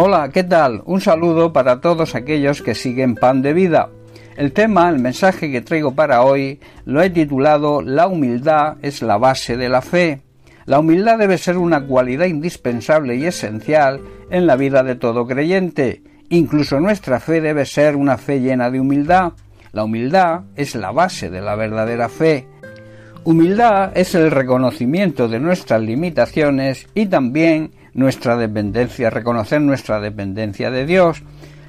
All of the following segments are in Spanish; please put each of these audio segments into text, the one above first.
Hola, ¿qué tal? Un saludo para todos aquellos que siguen Pan de Vida. El tema, el mensaje que traigo para hoy, lo he titulado La humildad es la base de la fe. La humildad debe ser una cualidad indispensable y esencial en la vida de todo creyente. Incluso nuestra fe debe ser una fe llena de humildad. La humildad es la base de la verdadera fe. Humildad es el reconocimiento de nuestras limitaciones y también nuestra dependencia, reconocer nuestra dependencia de Dios.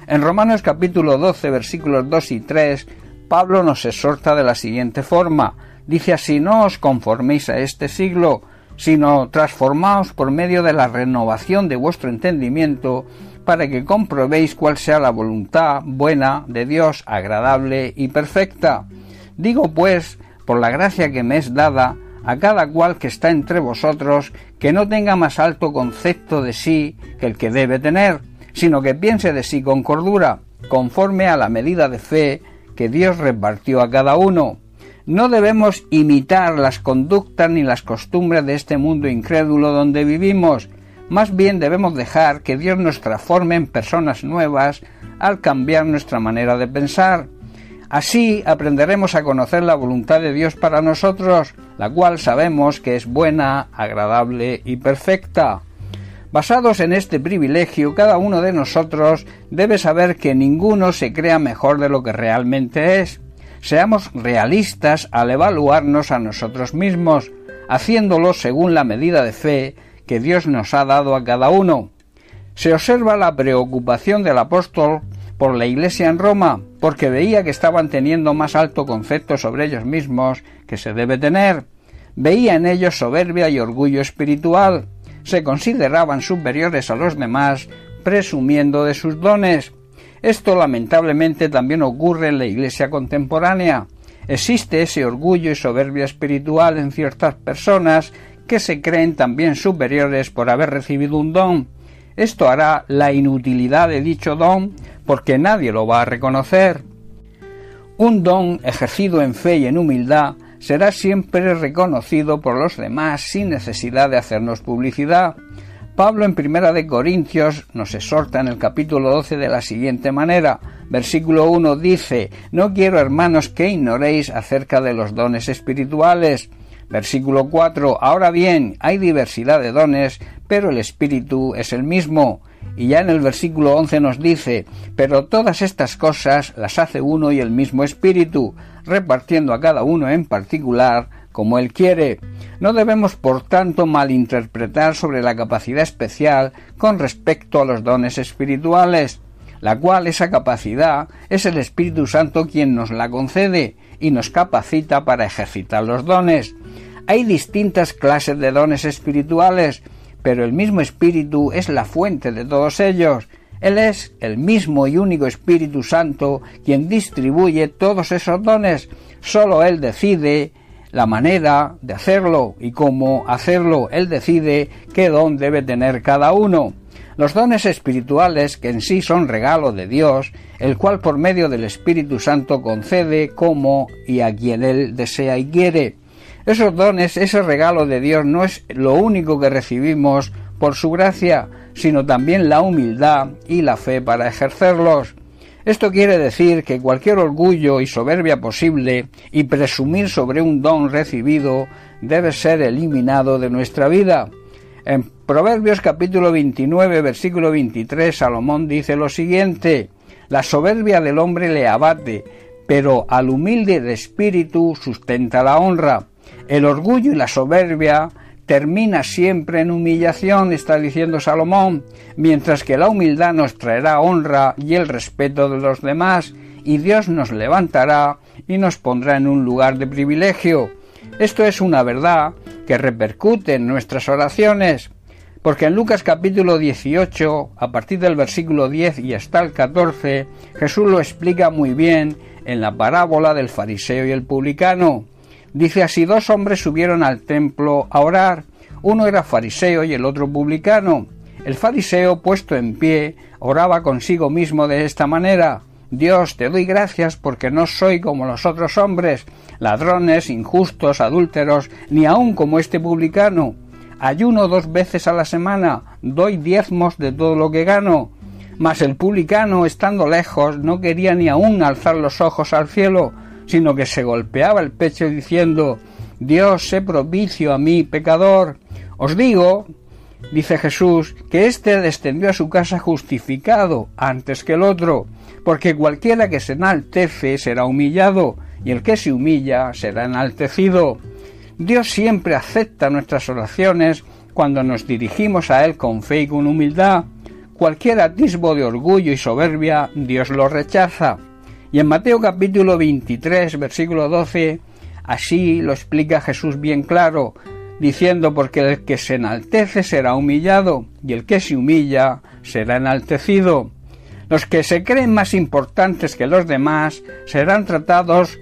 En Romanos capítulo 12 versículos 2 y 3, Pablo nos exhorta de la siguiente forma. Dice así, no os conforméis a este siglo, sino transformaos por medio de la renovación de vuestro entendimiento, para que comprobéis cuál sea la voluntad buena de Dios, agradable y perfecta. Digo pues, por la gracia que me es dada, a cada cual que está entre vosotros, que no tenga más alto concepto de sí que el que debe tener, sino que piense de sí con cordura, conforme a la medida de fe que Dios repartió a cada uno. No debemos imitar las conductas ni las costumbres de este mundo incrédulo donde vivimos, más bien debemos dejar que Dios nos transforme en personas nuevas al cambiar nuestra manera de pensar. Así aprenderemos a conocer la voluntad de Dios para nosotros, la cual sabemos que es buena, agradable y perfecta. Basados en este privilegio, cada uno de nosotros debe saber que ninguno se crea mejor de lo que realmente es. Seamos realistas al evaluarnos a nosotros mismos, haciéndolo según la medida de fe que Dios nos ha dado a cada uno. Se observa la preocupación del apóstol por la Iglesia en Roma, porque veía que estaban teniendo más alto concepto sobre ellos mismos que se debe tener. Veía en ellos soberbia y orgullo espiritual. Se consideraban superiores a los demás, presumiendo de sus dones. Esto lamentablemente también ocurre en la Iglesia contemporánea. Existe ese orgullo y soberbia espiritual en ciertas personas que se creen también superiores por haber recibido un don. Esto hará la inutilidad de dicho don porque nadie lo va a reconocer. Un don ejercido en fe y en humildad será siempre reconocido por los demás sin necesidad de hacernos publicidad. Pablo en Primera de Corintios nos exhorta en el capítulo 12 de la siguiente manera. Versículo 1 dice, No quiero, hermanos, que ignoréis acerca de los dones espirituales. Versículo 4, Ahora bien, hay diversidad de dones, pero el Espíritu es el mismo. Y ya en el versículo 11 nos dice, pero todas estas cosas las hace uno y el mismo Espíritu, repartiendo a cada uno en particular como Él quiere. No debemos, por tanto, malinterpretar sobre la capacidad especial con respecto a los dones espirituales, la cual esa capacidad es el Espíritu Santo quien nos la concede y nos capacita para ejercitar los dones. Hay distintas clases de dones espirituales, pero el mismo Espíritu es la fuente de todos ellos. Él es el mismo y único Espíritu Santo quien distribuye todos esos dones. Solo Él decide la manera de hacerlo y cómo hacerlo. Él decide qué don debe tener cada uno. Los dones espirituales, que en sí son regalo de Dios, el cual por medio del Espíritu Santo concede como y a quien Él desea y quiere. Esos dones, ese regalo de Dios no es lo único que recibimos por su gracia, sino también la humildad y la fe para ejercerlos. Esto quiere decir que cualquier orgullo y soberbia posible y presumir sobre un don recibido debe ser eliminado de nuestra vida. En Proverbios capítulo 29 versículo 23 Salomón dice lo siguiente La soberbia del hombre le abate, pero al humilde de espíritu sustenta la honra. El orgullo y la soberbia termina siempre en humillación, está diciendo Salomón, mientras que la humildad nos traerá honra y el respeto de los demás, y Dios nos levantará y nos pondrá en un lugar de privilegio. Esto es una verdad que repercute en nuestras oraciones, porque en Lucas capítulo 18, a partir del versículo 10 y hasta el 14, Jesús lo explica muy bien en la parábola del fariseo y el publicano. Dice así, dos hombres subieron al templo a orar. Uno era fariseo y el otro publicano. El fariseo, puesto en pie, oraba consigo mismo de esta manera. Dios, te doy gracias porque no soy como los otros hombres, ladrones, injustos, adúlteros, ni aun como este publicano. Ayuno dos veces a la semana, doy diezmos de todo lo que gano. Mas el publicano, estando lejos, no quería ni aun alzar los ojos al cielo, sino que se golpeaba el pecho diciendo Dios, sé propicio a mí, pecador. Os digo, dice Jesús, que éste descendió a su casa justificado antes que el otro, porque cualquiera que se enaltece será humillado, y el que se humilla será enaltecido. Dios siempre acepta nuestras oraciones cuando nos dirigimos a Él con fe y con humildad. Cualquier atisbo de orgullo y soberbia Dios lo rechaza. Y en Mateo capítulo 23, versículo 12, así lo explica Jesús bien claro, diciendo porque el que se enaltece será humillado y el que se humilla será enaltecido. Los que se creen más importantes que los demás serán tratados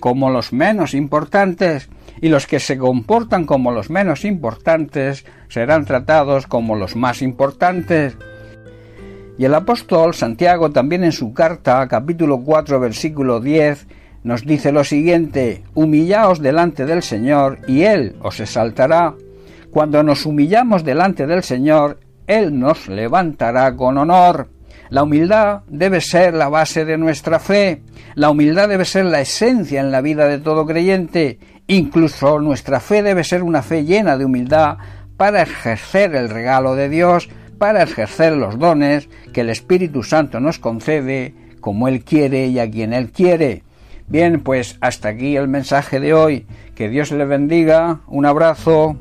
como los menos importantes y los que se comportan como los menos importantes serán tratados como los más importantes. Y el apóstol Santiago también en su carta, capítulo 4, versículo 10, nos dice lo siguiente, humillaos delante del Señor y Él os exaltará. Cuando nos humillamos delante del Señor, Él nos levantará con honor. La humildad debe ser la base de nuestra fe, la humildad debe ser la esencia en la vida de todo creyente, incluso nuestra fe debe ser una fe llena de humildad para ejercer el regalo de Dios, para ejercer los dones que el Espíritu Santo nos concede como Él quiere y a quien Él quiere. Bien, pues hasta aquí el mensaje de hoy. Que Dios le bendiga. Un abrazo.